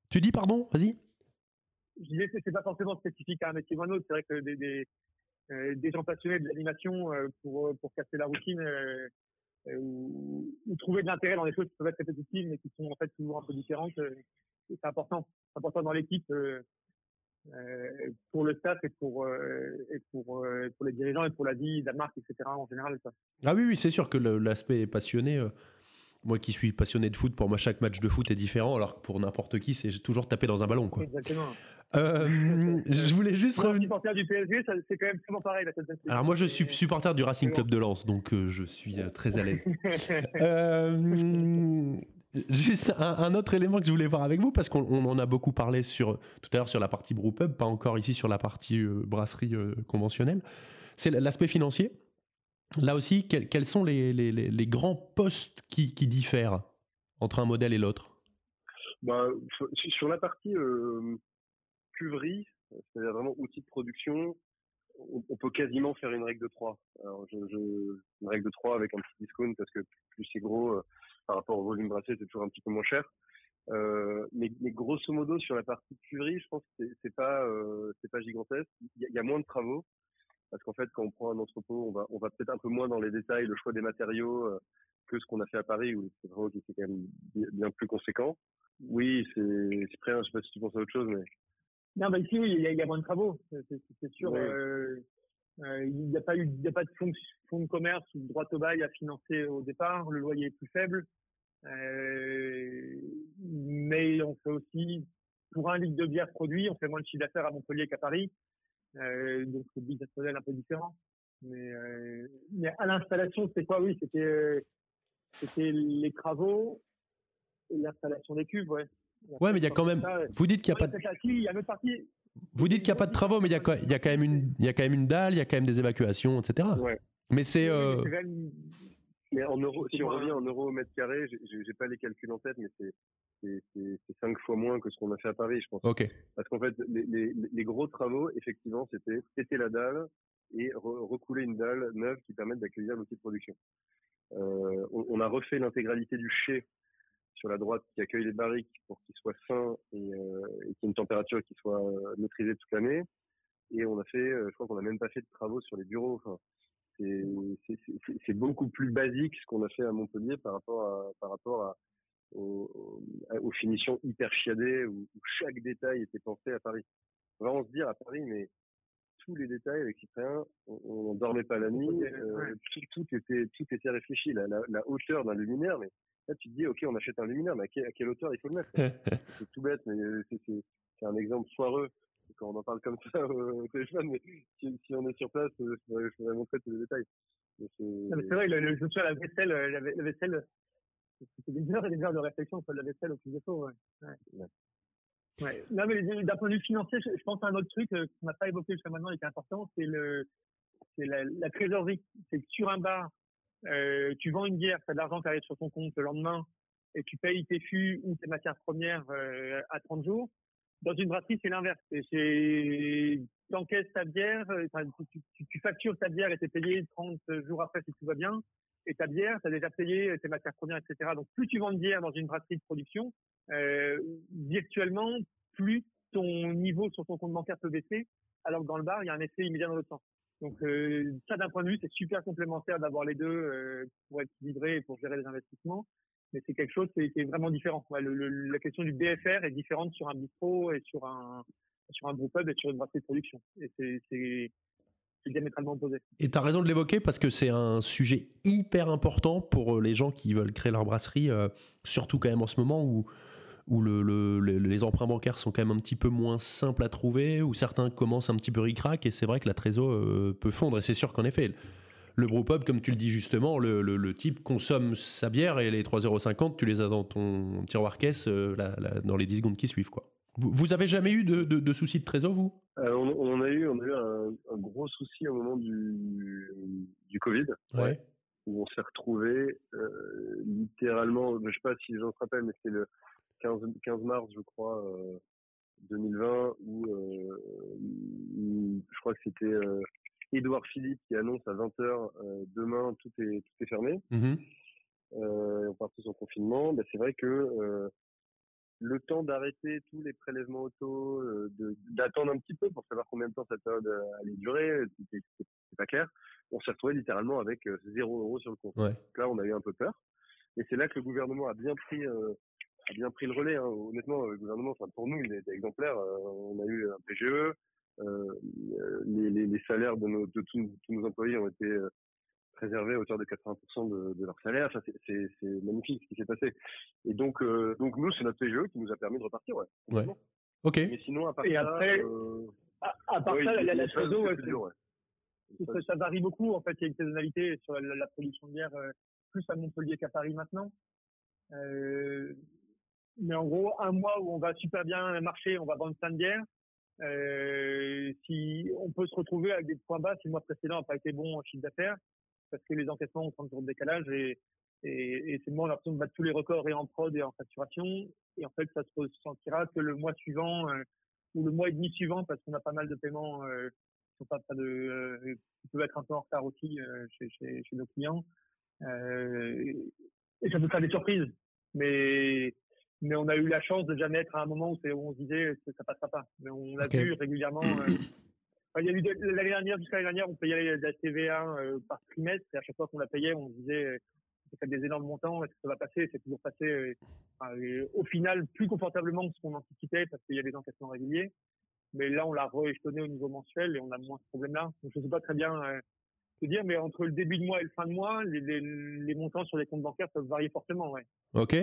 Tu dis pardon, vas-y. Je disais c'est pas forcément spécifique à un métier ou un autre. C'est vrai que des, des, euh, des gens passionnés de l'animation euh, pour pour casser la routine euh, ou, ou, trouver de l'intérêt dans des choses qui peuvent être répétitives mais qui sont en fait toujours un peu différentes, c'est important. C'est important dans l'équipe. Euh, pour le staff et pour, euh, et pour, euh, pour les dirigeants et pour la vie de la marque, etc. en général. Ça. Ah oui, oui, c'est sûr que l'aspect passionné. moi qui suis passionné de foot, pour moi chaque match de foot est différent, alors que pour n'importe qui, c'est toujours taper dans un ballon. Quoi. Exactement. Euh, je voulais juste revenir. supporter du PSG, c'est quand même souvent pareil. Alors moi, je suis supporter du Racing Club de Lens, donc euh, je suis euh, très à l'aise. euh, Juste un, autre élément que je voulais voir avec vous, parce qu'on en a beaucoup parlé sur, tout à l'heure sur la partie brewpub, pas encore ici sur la partie euh, brasserie euh, conventionnelle, c'est l'aspect financier. Là aussi, quels, sont les, grands postes qui, diffèrent entre un modèle et l'autre? Bah, Sur la partie euh, cuverie, c'est-à-dire vraiment outil de production, on, peut quasiment faire une règle de 3. Alors, je, je, une règle de 3 avec un petit discount, parce que plus c'est gros par rapport au volume brassé, c'est toujours un petit peu moins cher. Euh, mais, mais, grosso modo sur la partie cuverie, je pense que c'est pas euh, c'est pas gigantesque. Il y, a, y, a moins de travaux parce qu'en fait, quand on prend un entrepôt, on va on va peut-être un peu moins dans les détails, le choix des matériaux euh, que ce qu'on a fait à Paris où c'est vraiment qui était quand même bien, plus conséquent. Oui, c'est prêt. Je sais pas si tu penses à autre chose, mais non, bah ici oui, il y a, y a moins de travaux, c'est sûr. Ouais. Euh, il n'y a pas eu, il n'y a pas de fonds, fonds, de commerce ou de droit au bail à financer au départ. Le loyer est plus faible. Euh, mais on fait aussi, pour un litre de bière produit, on fait moins de chiffre d'affaires à Montpellier qu'à Paris. Euh, donc c'est business model un peu différent. Mais, euh, mais à l'installation, c'est quoi? Oui, c'était c'était les travaux et l'installation des cuves, ouais. Ouais, mais il y a quand même. Vous dites qu'il n'y a pas de. Il y a une autre partie. Vous dites qu'il n'y a pas de travaux, mais il y, a, il y a quand même une, il y a quand même une dalle, il y a quand même des évacuations, etc. Ouais. Mais c'est. Euh... Mais en euros, si on revient en euros au mètre carré, j'ai pas les calculs en tête, mais c'est cinq fois moins que ce qu'on a fait à Paris, je pense. Ok. Parce qu'en fait, les, les, les, gros travaux, effectivement, c'était péter la dalle et re recouler une dalle neuve qui permette d'accueillir l'outil de production. Euh, on, on, a refait l'intégralité du chai sur la droite qui accueille les barriques pour qu'ils soient sains et, euh, et qu'il y ait une température qui soit euh, maîtrisée toute l'année. Et on a fait, euh, je crois qu'on a même pas fait de travaux sur les bureaux. Enfin, c'est beaucoup plus basique ce qu'on a fait à Montpellier par rapport à, par rapport à, aux, aux, finitions hyper chiadées où, où, chaque détail était pensé à Paris. On va vraiment se dire à Paris, mais tous les détails avec Cyprien, on, ne dormait pas la nuit, euh, tout, tout, était tout était réfléchi. La, la, la hauteur d'un luminaire, mais Là, tu te dis, OK, on achète un luminaire, mais à, quelle hauteur il faut le mettre C'est tout bête, mais c'est un exemple foireux quand on en parle comme ça au téléphone, mais si, on est sur place, je pourrais, montrer tous les détails. C'est vrai, le, je me souviens, la vaisselle, la, vaisselle, c'était des heures et des heures de réflexion sur la vaisselle au plus de ouais. ouais. Ouais. Non, mais d'un point de vue financier, je, pense à un autre truc euh, qu'on n'a pas évoqué jusqu'à maintenant et qui est important, c'est le, c'est la, la, trésorerie. C'est que sur un bar, euh, tu vends une bière, tu as de l'argent qui arrive sur ton compte le lendemain et tu payes tes fûts ou tes matières premières euh, à 30 jours. Dans une brasserie, c'est l'inverse. C'est t'encaisses ta bière, euh, tu, tu, tu, factures ta bière et t'es payé 30 jours après si tout va bien. Et ta bière, tu as déjà payé tes matières premières, etc. Donc plus tu vends de bière dans une brasserie de production, virtuellement, plus ton niveau sur ton compte bancaire peut baisser, alors que dans le bar, il y a un effet immédiat dans l'autre sens. Donc euh, ça, d'un point de vue, c'est super complémentaire d'avoir les deux euh, pour être livré et pour gérer les investissements. Mais c'est quelque chose qui est, vraiment différent. la question du BFR est différente sur un bistrot et sur un sur un groupe et sur une brasserie de production. Et c'est diamétralement opposé. Et tu as raison de l'évoquer parce que c'est un sujet hyper important pour les gens qui veulent créer leur brasserie, surtout quand même en ce moment où où le, les emprunts bancaires sont quand même un petit peu moins simples à trouver, où certains commencent un petit peu ric-rac, et c'est vrai que la trésor euh, peut fondre. Et c'est sûr qu'en effet, le brewpub, comme tu le dis justement, le, type consomme sa bière et les 3,50€, tu les as dans ton tiroir caisse euh, dans les 10 secondes qui suivent. Quoi. Vous, vous avez jamais eu de, de, soucis de trésor, vous? Euh, on, a eu, on a eu un, gros souci au moment du, du Covid. Ouais. Où on s'est retrouvé littéralement, je sais pas si les gens se rappellent, mais c'est le, 15, 15 mars, je crois, 2020, euh, euh, où, je crois que c'était euh, Édouard Philippe qui annonce à 20h demain tout est tout est fermé. Mmh on part tous en confinement. Ben, c'est vrai que le temps d'arrêter tous les prélèvements auto, d'attendre un petit peu pour savoir combien de temps cette période allait durer, c'est pas clair. On s'est retrouvé littéralement avec zéro euro sur le compte. Là, on a eu un peu peur. Et c'est là que le gouvernement a bien pris a bien pris le relais. Hein. Honnêtement, le gouvernement, enfin, pour nous, il est exemplaire. Euh, on a eu un PGE. Euh, les, les, les, salaires de, nos, de tous, nos employés ont été euh, préservés à hauteur de 80% de, de, leur salaire. Enfin, c'est magnifique ce qui s'est passé. Et donc, euh, donc nous, c'est notre PGE qui nous a permis de repartir. Ouais. ouais. Ok. Mais sinon, à part Et ça, après, euh, à, part ça, la, la, ça, ça, varie beaucoup. En fait, il y a une saisonnalité sur la, la production de bière plus à Montpellier qu'à Paris maintenant. Mais en gros, un mois où on va super bien marcher, on va vendre plein de bières. Euh, si on peut se retrouver avec des points bas si le mois précédent n'a pas été bon en chiffre d'affaires, parce que les encaissements ont 30 jours de décalage et, et, et c'est le moment l'impression battre tous les records et en prod et en facturation. Et en fait, ça se ressentira que le mois suivant euh, ou le mois et demi suivant, parce qu'on a pas mal de paiements euh, qui sont pas de, euh, qui peuvent être un peu en retard aussi euh, chez, chez, chez, nos clients. Euh, et ça peut faire des surprises. Mais mais on a eu la chance de jamais être à un moment où, on se disait que ça passera pas. Mais on l'a vu régulièrement. Euh, il y a eu l'année dernière, jusqu'à l'année dernière, on payait la TVA euh, par trimestre et à chaque fois qu'on la payait, on se disait ça fait des énormes montants, est-ce que ça va passer? C'est toujours passé. Euh, au final, plus confortablement que ce qu'on anticipait parce qu'il y a des encaissements réguliers. Mais là, on l'a rééchelonné au niveau mensuel et on a moins ce problème-là. Donc, je ne sais pas très bien te dire, mais entre le début de mois et le fin de mois, les, les, montants sur les comptes bancaires peuvent varier fortement. Ouais. Ok.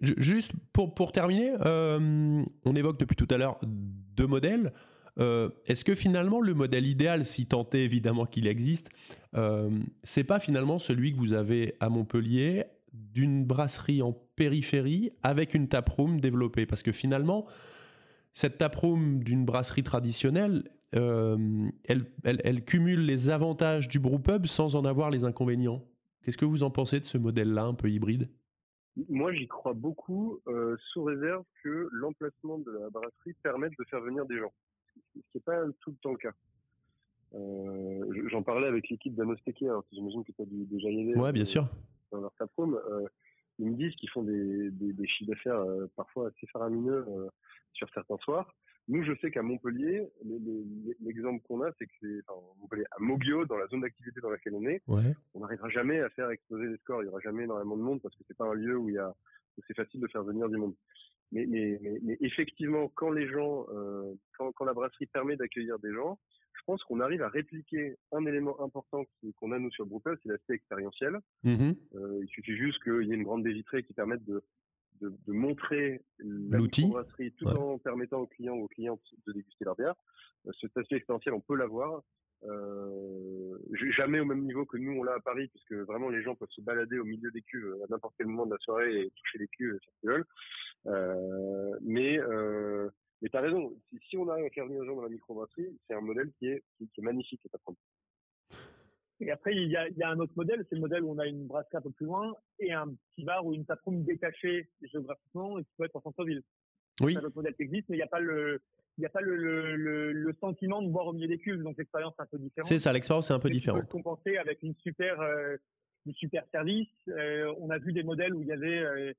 Juste pour, pour terminer, euh, on évoque depuis tout à l'heure deux modèles. Euh, est-ce que finalement le modèle idéal, si tant est évidemment qu'il existe, euh, c'est pas finalement celui que vous avez à Montpellier d'une brasserie en périphérie avec une taproom développée? Parce que finalement, cette taproom d'une brasserie traditionnelle, elle, elle, elle, cumule les avantages du brewpub sans en avoir les inconvénients. Qu'est-ce que vous en pensez de ce modèle-là un peu hybride? Moi, j'y crois beaucoup, euh, sous réserve que l'emplacement de la brasserie permette de faire venir des gens, ce qui n'est pas tout le temps le cas. Euh, J'en parlais avec l'équipe d'Anosteke, alors j'imagine que tu as déjà y aller. Ouais, bien sûr. Dans leur taproom. Euh, ils me disent qu'ils font des, des, des chiffres d'affaires euh, parfois assez faramineux euh, sur certains soirs. Nous, je sais qu'à Montpellier, l'exemple qu'on a, c'est que c'est enfin, Montpellier, à Mogio, dans la zone d'activité dans laquelle on est, on n'arrivera jamais à faire exploser les scores. Il y aura jamais énormément de monde parce que c'est pas un lieu où il y a, c'est facile de faire venir du monde. mais, mais, mais, effectivement, quand les gens, euh, quand, quand, la brasserie permet d'accueillir des gens, je pense qu'on arrive à répliquer un élément important qu'on a nous sur Bruxelles, c'est l'aspect expérientiel. Mmh euh, il suffit juste qu'il y ait une grande baie vitrée qui permette de, de, de montrer brasserie tout en permettant aux clients ou aux clientes de déguster leur bière. Euh, cet aspect expérientiel, on peut l'avoir. Euh, jamais au même niveau que nous on l'a à Paris, puisque vraiment les gens peuvent se balader au milieu des cuves à n'importe quel moment de la soirée et toucher les cuves si veulent. Euh, mais euh, mais t'as raison. Si, si, on arrive à faire venir les gens dans la microbrasserie, c'est un modèle qui est qui, est magnifique à prendre. Et après, il y a, il y a un autre modèle, c'est le modèle où on a une brasserie un peu plus loin et un petit bar ou une taproom détachée géographiquement et qui peut être en centre-ville. Oui. C'est un autre modèle qui existe, mais il n'y a pas le, il n'y a pas le, le, le, sentiment de boire au milieu des cuves, donc l'expérience est un peu différente. C'est ça, l'expérience est un peu différente. On peut compenser avec une super, euh, du super service. Euh, on a vu des modèles où il y avait, euh,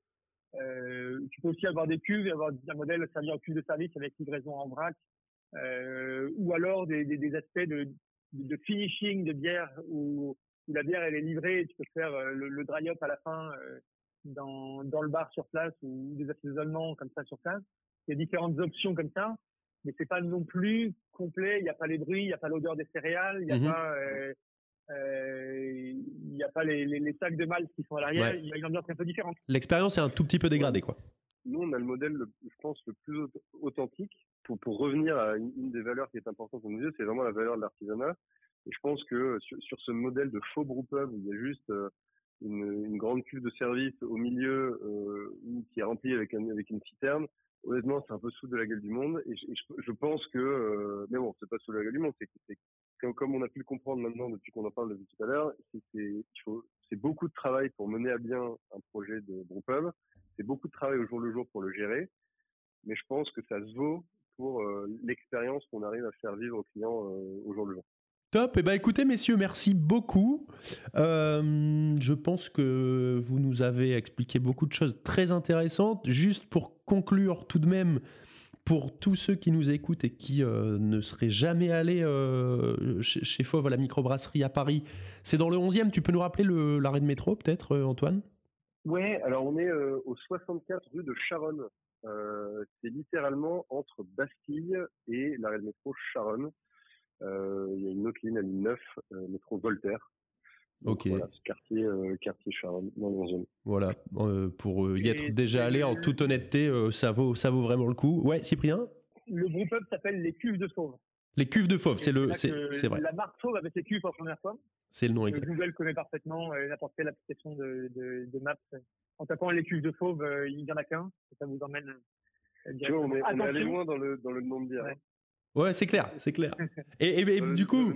euh, tu peux aussi avoir des cuves et avoir un modèle servir en cuve de service avec livraison en vrac, euh, ou alors des, des, des aspects de, de, finishing de bière où, où, la bière elle est livrée, tu peux faire euh, le, le dry up à la fin dans, dans le bar sur place ou des assaisonnements comme ça sur place. Il y a différentes options comme ça mais c'est pas non plus complet. Il n'y a pas les bruits, il n'y a pas l'odeur des céréales, il n'y a, mmh pas, euh, euh, il y a pas les, les, sacs de malt qui sont à l'arrière. Il y a une ambiance un peu différente. L'expérience est un tout petit peu dégradée, quoi. Nous, on a le modèle, je pense, le plus authentique. Pour, pour revenir à une, des valeurs qui est importante pour nous, c'est vraiment la valeur de l'artisanat. Et je pense que sur, ce modèle de faux brewpub où il y a juste euh, une, grande cuve de service au milieu euh, qui est remplie avec, avec une citerne, honnêtement, c'est un peu sous de la gueule du monde. Et je, pense que, euh, mais bon, c'est pas sous la gueule du monde, c'est comme, on a pu le comprendre maintenant depuis qu'on en parle depuis tout à l'heure, c'est beaucoup de travail pour mener à bien un projet de brewpub. C'est beaucoup de travail au jour le jour pour le gérer. Mais je pense que ça se vaut pour euh, l'expérience qu'on arrive à faire vivre aux clients euh, au jour le jour. Top. Et eh ben, écoutez, messieurs, merci beaucoup. Je pense que vous nous avez expliqué beaucoup de choses très intéressantes. Juste pour conclure, tout de même, pour tous ceux qui nous écoutent et qui euh, ne seraient jamais allés euh, chez, Fauve à la microbrasserie à Paris, c'est dans le 11e. Tu peux nous rappeler l'arrêt de métro, peut-être, Antoine? Oui, alors on est au 64 rue de Charonne. c'est littéralement entre Bastille et l'arrêt de métro Charonne. Euh, il y a une autre ligne, à ligne 9, euh, métro Voltaire. ok. Voilà, quartier, euh, quartier Charonne, dans le zone. Voilà, pour y être déjà allé, en toute honnêteté, ça, vaut, ça vaut vraiment le coup. Ouais, Cyprien? Le groupe up s'appelle les Cuves de Fauve. Les cuves de Fauve, c'est le, c'est vrai. La marque Fauve avec ses cuves en première fois. C'est le nom exact. Google connaît parfaitement n'importe quelle application de, de, de, maps. En tapant les cuves de Fauve, il n'y en a qu'un. Ça vous emmène. on est, on est allé loin dans le, dans le nom de bière. Ouais. Ouais, c'est clair, c'est clair. Et, du coup,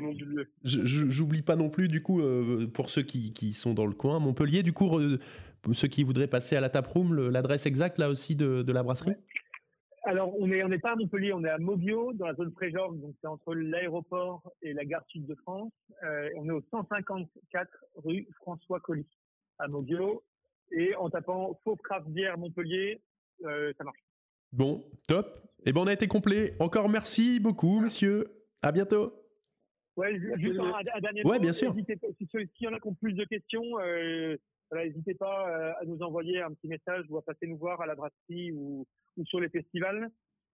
j'oublie pas non plus, du coup, euh, pour ceux qui, qui, sont dans le coin, Montpellier, du coup, ceux qui voudraient passer à la taproom, l'adresse exacte là aussi de, de la brasserie? Alors, on n'est on est pas à Montpellier, on est à Mobio, dans la zone Fréjorgue, donc c'est entre l'aéroport et la gare sud de France. Euh, on est au 154 rue François Colly, à Mobio. Et en tapant Faux Craft Bière Montpellier, euh, ça marche. Bon, top. Eh ben, on a été complet. Encore merci beaucoup, messieurs. À bientôt. Ouais, juste un, dernier Ouais, bien sûr. Si s'il y en a qui ont plus de questions, euh, n'hésitez pas euh, à nous envoyer un petit message ou à passer nous voir à la brasserie ou, ou sur les festivals.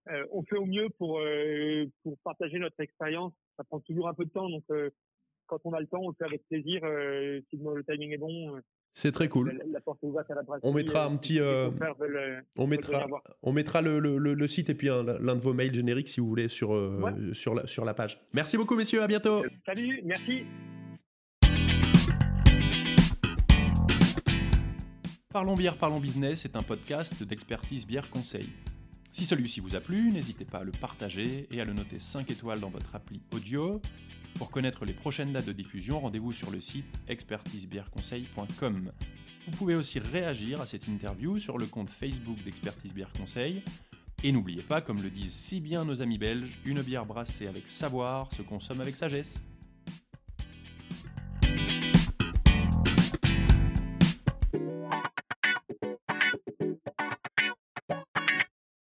Euh, on fait au mieux pour, euh, pour partager notre expérience. Ça prend toujours un peu de temps, donc euh, quand on a le temps, on le fait avec plaisir. si le timing est bon, c'est très cool. on mettra un petit. On mettra, on mettra le, le, le, site et puis l'un de vos mails génériques si vous voulez sur, sur, la, sur la page. Merci beaucoup, messieurs. À bientôt. Salut, merci. Parlons bière, parlons business est un podcast d'expertise bière conseil. Si celui-ci vous a plu, n'hésitez pas à le partager et à le noter 5 étoiles dans votre appli audio. Pour connaître les prochaines dates de diffusion, rendez-vous sur le site expertisebièreconseil.com. Vous pouvez aussi réagir à cette interview sur le compte Facebook d'Expertise Bière Conseil. Et n'oubliez pas, comme le disent si bien nos amis belges, une bière brassée avec savoir se consomme avec sagesse.